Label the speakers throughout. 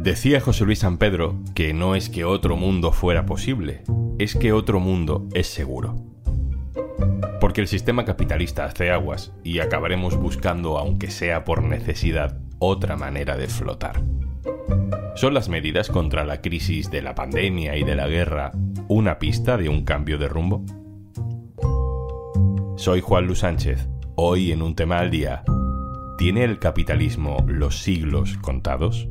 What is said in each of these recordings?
Speaker 1: Decía José Luis San Pedro que no es que otro mundo fuera posible, es que otro mundo es seguro. Porque el sistema capitalista hace aguas y acabaremos buscando, aunque sea por necesidad, otra manera de flotar. ¿Son las medidas contra la crisis de la pandemia y de la guerra una pista de un cambio de rumbo? Soy Juan Luis Sánchez. Hoy en un tema al día. ¿Tiene el capitalismo los siglos contados?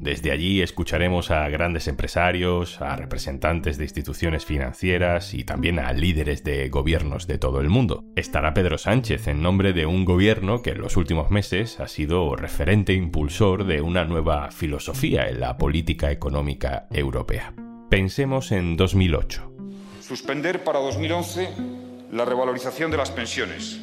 Speaker 1: desde allí escucharemos a grandes empresarios, a representantes de instituciones financieras y también a líderes de gobiernos de todo el mundo. Estará Pedro Sánchez en nombre de un gobierno que en los últimos meses ha sido referente impulsor de una nueva filosofía en la política económica europea. Pensemos en 2008.
Speaker 2: Suspender para 2011 la revalorización de las pensiones,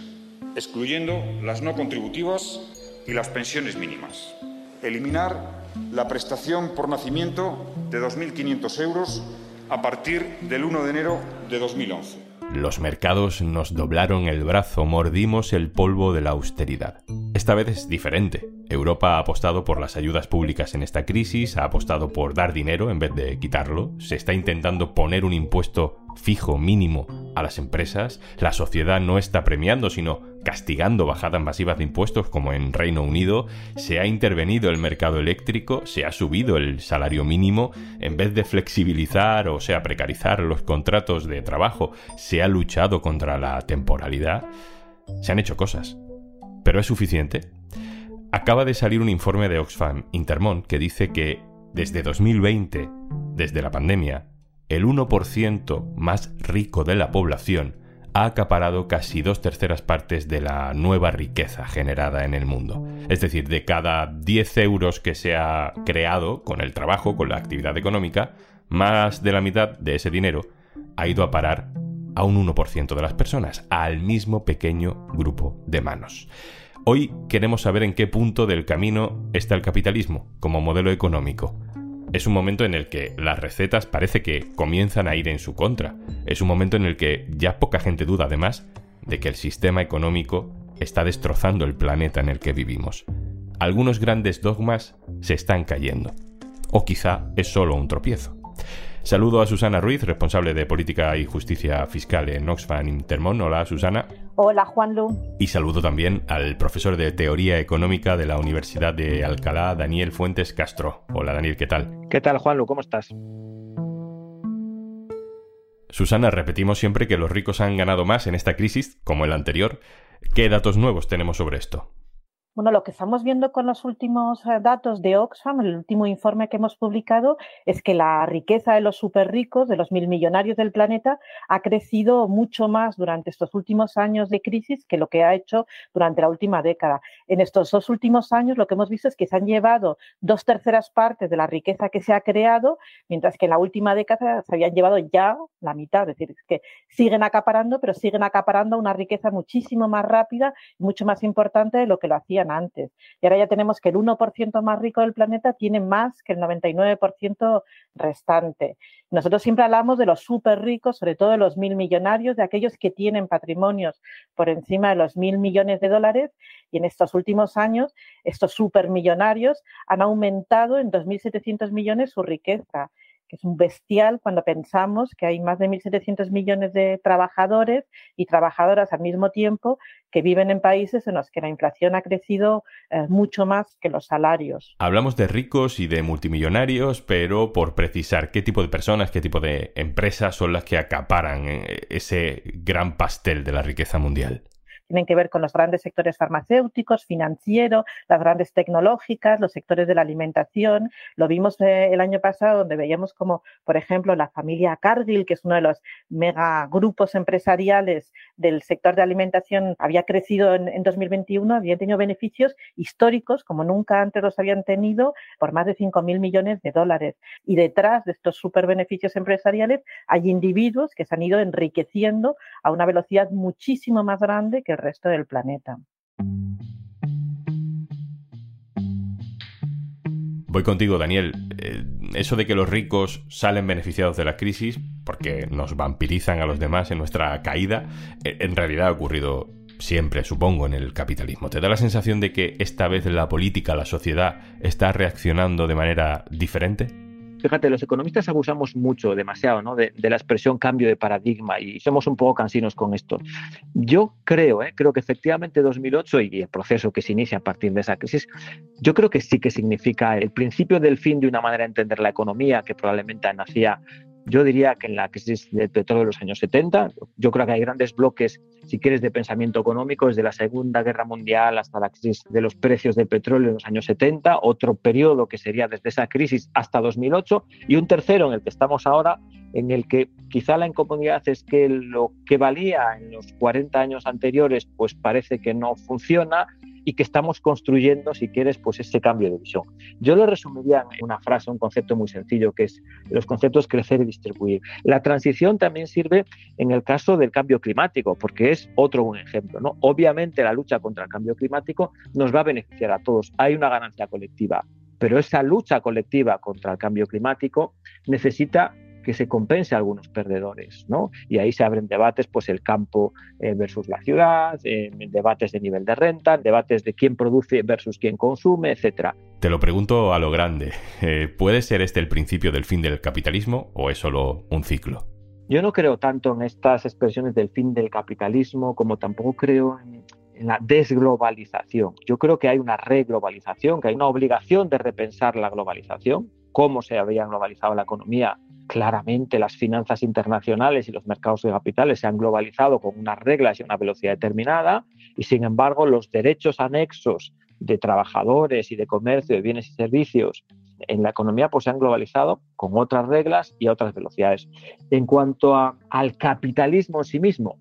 Speaker 2: excluyendo las no contributivas y las pensiones mínimas. Eliminar la prestación por nacimiento de 2.500 euros a partir del 1 de enero de 2011.
Speaker 1: Los mercados nos doblaron el brazo, mordimos el polvo de la austeridad. Esta vez es diferente. Europa ha apostado por las ayudas públicas en esta crisis, ha apostado por dar dinero en vez de quitarlo, se está intentando poner un impuesto fijo mínimo a las empresas, la sociedad no está premiando, sino castigando bajadas masivas de impuestos como en Reino Unido, se ha intervenido el mercado eléctrico, se ha subido el salario mínimo, en vez de flexibilizar o sea precarizar los contratos de trabajo, se ha luchado contra la temporalidad. Se han hecho cosas. ¿Pero es suficiente? Acaba de salir un informe de Oxfam Intermont que dice que desde 2020, desde la pandemia, el 1% más rico de la población ha acaparado casi dos terceras partes de la nueva riqueza generada en el mundo. Es decir, de cada 10 euros que se ha creado con el trabajo, con la actividad económica, más de la mitad de ese dinero ha ido a parar a un 1% de las personas, al mismo pequeño grupo de manos. Hoy queremos saber en qué punto del camino está el capitalismo como modelo económico es un momento en el que las recetas parece que comienzan a ir en su contra. Es un momento en el que ya poca gente duda además de que el sistema económico está destrozando el planeta en el que vivimos. Algunos grandes dogmas se están cayendo. O quizá es solo un tropiezo. Saludo a Susana Ruiz, responsable de Política y Justicia Fiscal en Oxfam Intermón. Hola, Susana.
Speaker 3: Hola, Juanlu.
Speaker 1: Y saludo también al profesor de Teoría Económica de la Universidad de Alcalá, Daniel Fuentes Castro. Hola, Daniel, ¿qué tal?
Speaker 4: ¿Qué tal, Juanlu? ¿Cómo estás?
Speaker 1: Susana, repetimos siempre que los ricos han ganado más en esta crisis, como en la anterior. ¿Qué datos nuevos tenemos sobre esto?
Speaker 3: Bueno, lo que estamos viendo con los últimos eh, datos de Oxfam, el último informe que hemos publicado, es que la riqueza de los superricos, de los mil millonarios del planeta, ha crecido mucho más durante estos últimos años de crisis que lo que ha hecho durante la última década. En estos dos últimos años lo que hemos visto es que se han llevado dos terceras partes de la riqueza que se ha creado, mientras que en la última década se habían llevado ya la mitad. Es decir, que siguen acaparando, pero siguen acaparando una riqueza muchísimo más rápida y mucho más importante de lo que lo hacían antes. Y ahora ya tenemos que el 1% más rico del planeta tiene más que el 99% restante. Nosotros siempre hablamos de los súper ricos, sobre todo de los mil millonarios, de aquellos que tienen patrimonios por encima de los mil millones de dólares. Y en estos últimos años, estos súper millonarios han aumentado en 2.700 millones su riqueza que es un bestial cuando pensamos que hay más de 1.700 millones de trabajadores y trabajadoras al mismo tiempo que viven en países en los que la inflación ha crecido eh, mucho más que los salarios.
Speaker 1: Hablamos de ricos y de multimillonarios, pero por precisar qué tipo de personas, qué tipo de empresas son las que acaparan eh, ese gran pastel de la riqueza mundial.
Speaker 3: Tienen que ver con los grandes sectores farmacéuticos, financieros, las grandes tecnológicas, los sectores de la alimentación. Lo vimos eh, el año pasado donde veíamos como, por ejemplo, la familia Cargill, que es uno de los mega grupos empresariales del sector de alimentación, había crecido en, en 2021, había tenido beneficios históricos como nunca antes los habían tenido por más de 5.000 millones de dólares. Y detrás de estos super beneficios empresariales hay individuos que se han ido enriqueciendo a una velocidad muchísimo más grande que resto del planeta.
Speaker 1: Voy contigo, Daniel. Eh, eso de que los ricos salen beneficiados de la crisis porque nos vampirizan a los demás en nuestra caída, eh, en realidad ha ocurrido siempre, supongo, en el capitalismo. ¿Te da la sensación de que esta vez la política, la sociedad, está reaccionando de manera diferente?
Speaker 4: Fíjate, los economistas abusamos mucho, demasiado, ¿no? de, la expresión cambio de paradigma y somos un poco cansinos con esto. Yo creo, ¿eh? creo que efectivamente 2008 y el proceso que se inicia a partir de esa crisis, yo creo que sí que significa el principio del fin de una manera de entender la economía que probablemente nacía yo diría que en la crisis del petróleo de los años 70, yo creo que hay grandes bloques, si quieres, de pensamiento económico, desde la Segunda Guerra Mundial hasta la crisis de los precios del petróleo en los años 70, otro periodo que sería desde esa crisis hasta 2008, y un tercero en el que estamos ahora, en el que quizá la incomodidad es que lo que valía en los 40 años anteriores, pues parece que no funciona y que estamos construyendo, si quieres, pues ese cambio de visión. Yo lo resumiría en una frase, un concepto muy sencillo, que es los conceptos crecer y distribuir. La transición también sirve en el caso del cambio climático, porque es otro un ejemplo. ¿no? Obviamente la lucha contra el cambio climático nos va a beneficiar a todos. Hay una ganancia colectiva, pero esa lucha colectiva contra el cambio climático necesita que se compense a algunos perdedores, ¿no? Y ahí se abren debates, pues el campo eh, versus la ciudad, eh, debates de nivel de renta, debates de quién produce versus quién consume, etcétera.
Speaker 1: Te lo pregunto a lo grande. Eh, ¿Puede ser este el principio del fin del capitalismo o es solo un ciclo?
Speaker 4: Yo no creo tanto en estas expresiones del fin del capitalismo como tampoco creo en, en la desglobalización. Yo creo que hay una reglobalización, que hay una obligación de repensar la globalización, cómo se había globalizado la economía claramente las finanzas internacionales y los mercados de capitales se han globalizado con unas reglas y una velocidad determinada y sin embargo los derechos anexos de trabajadores y de comercio de bienes y servicios en la economía pues se han globalizado con otras reglas y otras velocidades. En cuanto al capitalismo en sí mismo,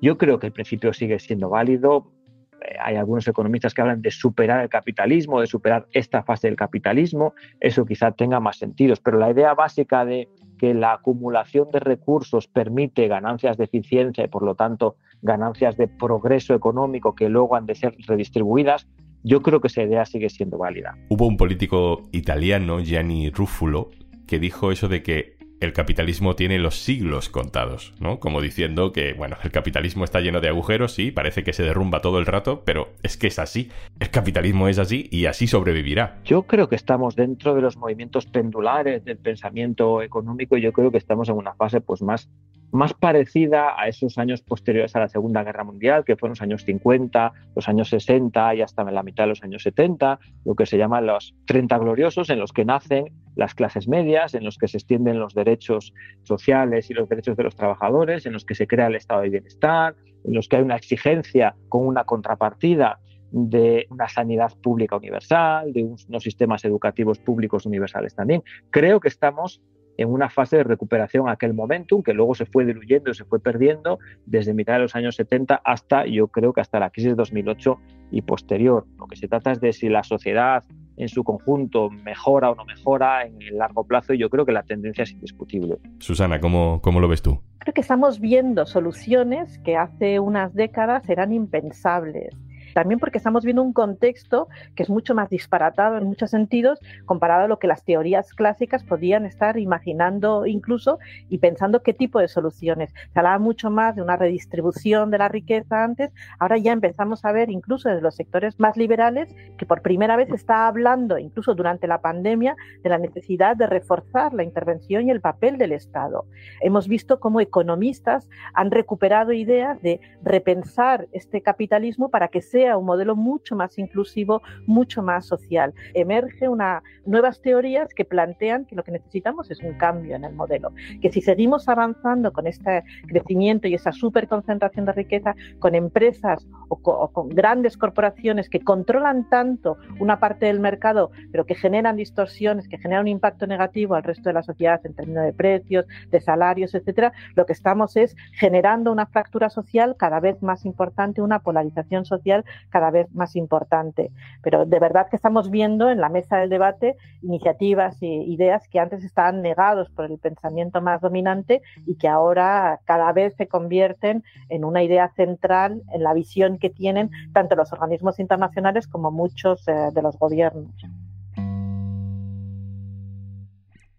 Speaker 4: yo creo que el principio sigue siendo válido. Eh, hay algunos economistas que hablan de superar el capitalismo, de superar esta fase del capitalismo. Eso quizá tenga más sentidos, pero la idea básica de que la acumulación de recursos permite ganancias de eficiencia y por lo tanto ganancias de progreso económico que luego han de ser redistribuidas, yo creo que esa idea sigue siendo válida.
Speaker 1: Hubo un político italiano, Gianni Ruffolo, que dijo eso de que el capitalismo tiene los siglos contados, ¿no? Como diciendo que, bueno, el capitalismo está lleno de agujeros, sí, parece que se derrumba todo el rato, pero es que es así. El capitalismo es así y así sobrevivirá.
Speaker 4: Yo creo que estamos dentro de los movimientos pendulares del pensamiento económico y yo creo que estamos en una fase pues más más parecida a esos años posteriores a la Segunda Guerra Mundial, que fueron los años 50, los años 60 y hasta la mitad de los años 70, lo que se llaman los 30 gloriosos, en los que nacen las clases medias, en los que se extienden los derechos sociales y los derechos de los trabajadores, en los que se crea el estado de bienestar, en los que hay una exigencia con una contrapartida de una sanidad pública universal, de unos sistemas educativos públicos universales también. Creo que estamos en una fase de recuperación aquel momentum que luego se fue diluyendo y se fue perdiendo desde mitad de los años 70 hasta, yo creo que hasta la crisis de 2008 y posterior. Lo que se trata es de si la sociedad en su conjunto mejora o no mejora en el largo plazo y yo creo que la tendencia es indiscutible.
Speaker 1: Susana, ¿cómo, cómo lo ves tú?
Speaker 3: Creo que estamos viendo soluciones que hace unas décadas eran impensables también porque estamos viendo un contexto que es mucho más disparatado en muchos sentidos comparado a lo que las teorías clásicas podían estar imaginando incluso y pensando qué tipo de soluciones. Se hablaba mucho más de una redistribución de la riqueza antes, ahora ya empezamos a ver incluso desde los sectores más liberales que por primera vez está hablando, incluso durante la pandemia, de la necesidad de reforzar la intervención y el papel del Estado. Hemos visto cómo economistas han recuperado ideas de repensar este capitalismo para que sea un modelo mucho más inclusivo, mucho más social. Emerge una, nuevas teorías que plantean que lo que necesitamos es un cambio en el modelo, que si seguimos avanzando con este crecimiento y esa superconcentración de riqueza, con empresas o, con grandes corporaciones que controlan tanto una parte del mercado, pero que generan distorsiones, que generan un impacto negativo al resto de la sociedad en términos de precios, de salarios, etcétera, lo que estamos es generando una fractura social cada vez más importante, una polarización social cada vez más importante. Pero de verdad que estamos viendo en la mesa del debate iniciativas e ideas que antes estaban negados por el pensamiento más dominante y que ahora cada vez se convierten en una idea central en la visión que tienen tanto los organismos internacionales como muchos eh, de los gobiernos.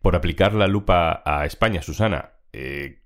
Speaker 1: Por aplicar la lupa a España, Susana, eh,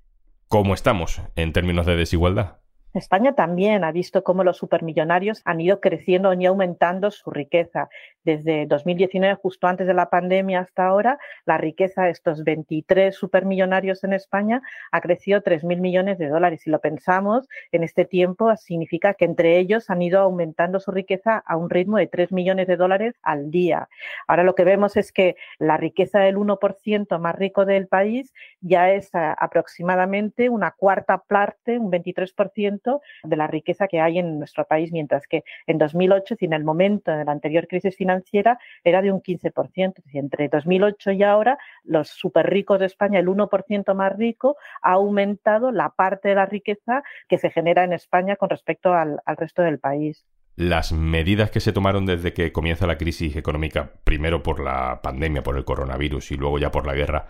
Speaker 1: ¿cómo estamos en términos de desigualdad?
Speaker 3: España también ha visto cómo los supermillonarios han ido creciendo y aumentando su riqueza. Desde 2019, justo antes de la pandemia hasta ahora, la riqueza de estos 23 supermillonarios en España ha crecido 3.000 millones de dólares. Si lo pensamos, en este tiempo significa que entre ellos han ido aumentando su riqueza a un ritmo de 3 millones de dólares al día. Ahora lo que vemos es que la riqueza del 1% más rico del país ya es aproximadamente una cuarta parte, un 23% de la riqueza que hay en nuestro país, mientras que en 2008, en el momento de la anterior crisis financiera, era de un 15%. entre 2008 y ahora, los súper ricos de España, el 1% más rico, ha aumentado la parte de la riqueza que se genera en España con respecto al, resto del país
Speaker 1: las medidas que se tomaron desde que comienza la crisis económica, primero por la pandemia, por el coronavirus y luego ya por la guerra,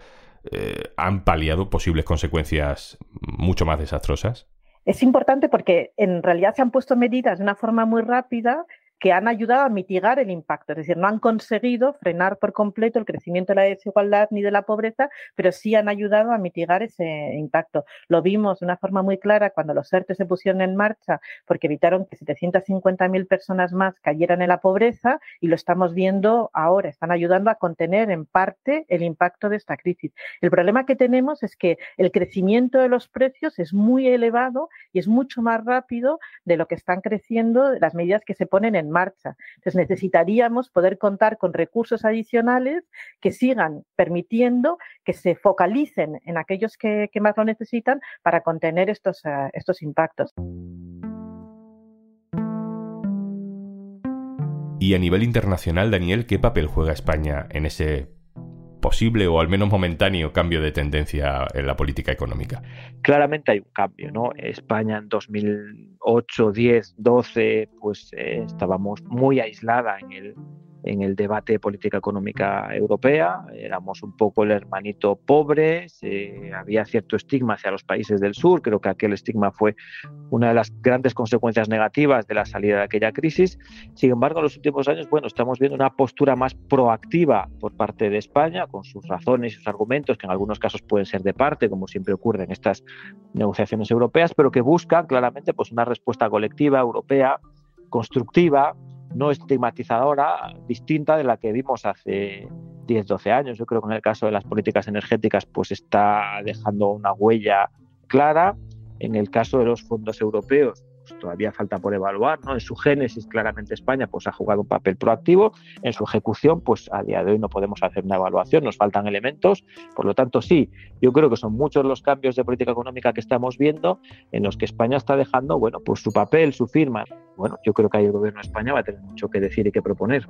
Speaker 1: eh, han paliado posibles consecuencias mucho más desastrosas?
Speaker 3: Es importante porque en realidad se han puesto medidas de una forma muy rápida que han ayudado a mitigar el impacto. Es decir, no han conseguido frenar por completo el crecimiento de la desigualdad ni de la pobreza, pero sí han ayudado a mitigar ese impacto. Lo vimos de una forma muy clara cuando los ERTE se pusieron en marcha porque evitaron que 750.000 personas más cayeran en la pobreza y lo estamos viendo ahora. Están ayudando a contener en parte el impacto de esta crisis. El problema que tenemos es que el crecimiento de los precios es muy elevado y es mucho más rápido de lo que están creciendo las medidas que se ponen en marcha. Entonces necesitaríamos poder contar con recursos adicionales que sigan permitiendo que se focalicen en aquellos que, más lo necesitan para contener estos, eh, estos impactos.
Speaker 1: Y a nivel internacional, Daniel, ¿qué papel juega España en ese posible o al menos momentáneo cambio de tendencia en la política económica?
Speaker 4: Claramente hay un cambio, ¿no? España en 2008, 10, 12, pues eh, estábamos muy aislada en el en el debate de política económica europea. Éramos un poco el hermanito pobre, había cierto estigma hacia los países del sur. Creo que aquel estigma fue una de las grandes consecuencias negativas de la salida de aquella crisis. Sin embargo, en los últimos años, bueno, estamos viendo una postura más proactiva por parte de España, con sus razones y sus argumentos, que en algunos casos pueden ser de parte, como siempre ocurre en estas negociaciones europeas, pero que buscan claramente pues, una respuesta colectiva europea constructiva, no estigmatizadora, distinta de la que vimos hace 10, 12 años. Yo creo que en el caso de las políticas energéticas, pues está dejando una huella clara. En el caso de los fondos europeos, pues, todavía falta por evaluar, ¿no? En su génesis, claramente España pues, ha jugado un papel proactivo, en su ejecución, pues a día de hoy no podemos hacer una evaluación, nos faltan elementos, por lo tanto sí, yo creo que son muchos los cambios de política económica que estamos viendo en los que España está dejando, bueno, pues su papel, su firma. Bueno, yo creo que ahí el gobierno de España va a tener mucho que decir y que proponer.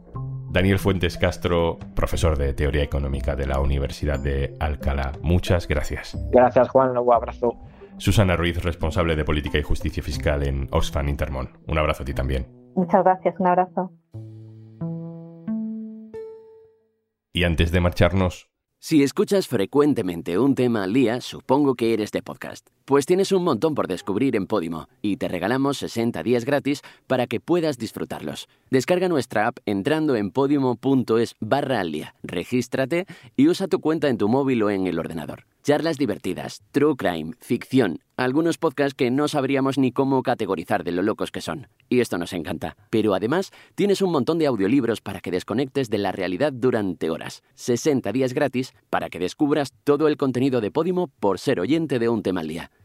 Speaker 1: Daniel Fuentes Castro, profesor de Teoría Económica de la Universidad de Alcalá. Muchas gracias.
Speaker 4: Gracias, Juan. Un abrazo.
Speaker 1: Susana Ruiz, responsable de Política y Justicia Fiscal en Oxfam Intermón. Un abrazo a ti también.
Speaker 3: Muchas gracias, un abrazo.
Speaker 1: Y antes de marcharnos...
Speaker 5: Si escuchas frecuentemente un tema al día, supongo que eres de podcast. Pues tienes un montón por descubrir en Podimo y te regalamos 60 días gratis para que puedas disfrutarlos. Descarga nuestra app entrando en podimo.es barra al día, regístrate y usa tu cuenta en tu móvil o en el ordenador. Charlas divertidas, true crime, ficción, algunos podcasts que no sabríamos ni cómo categorizar de lo locos que son. Y esto nos encanta. Pero además, tienes un montón de audiolibros para que desconectes de la realidad durante horas. 60 días gratis para que descubras todo el contenido de Podimo por ser oyente de un tema al día.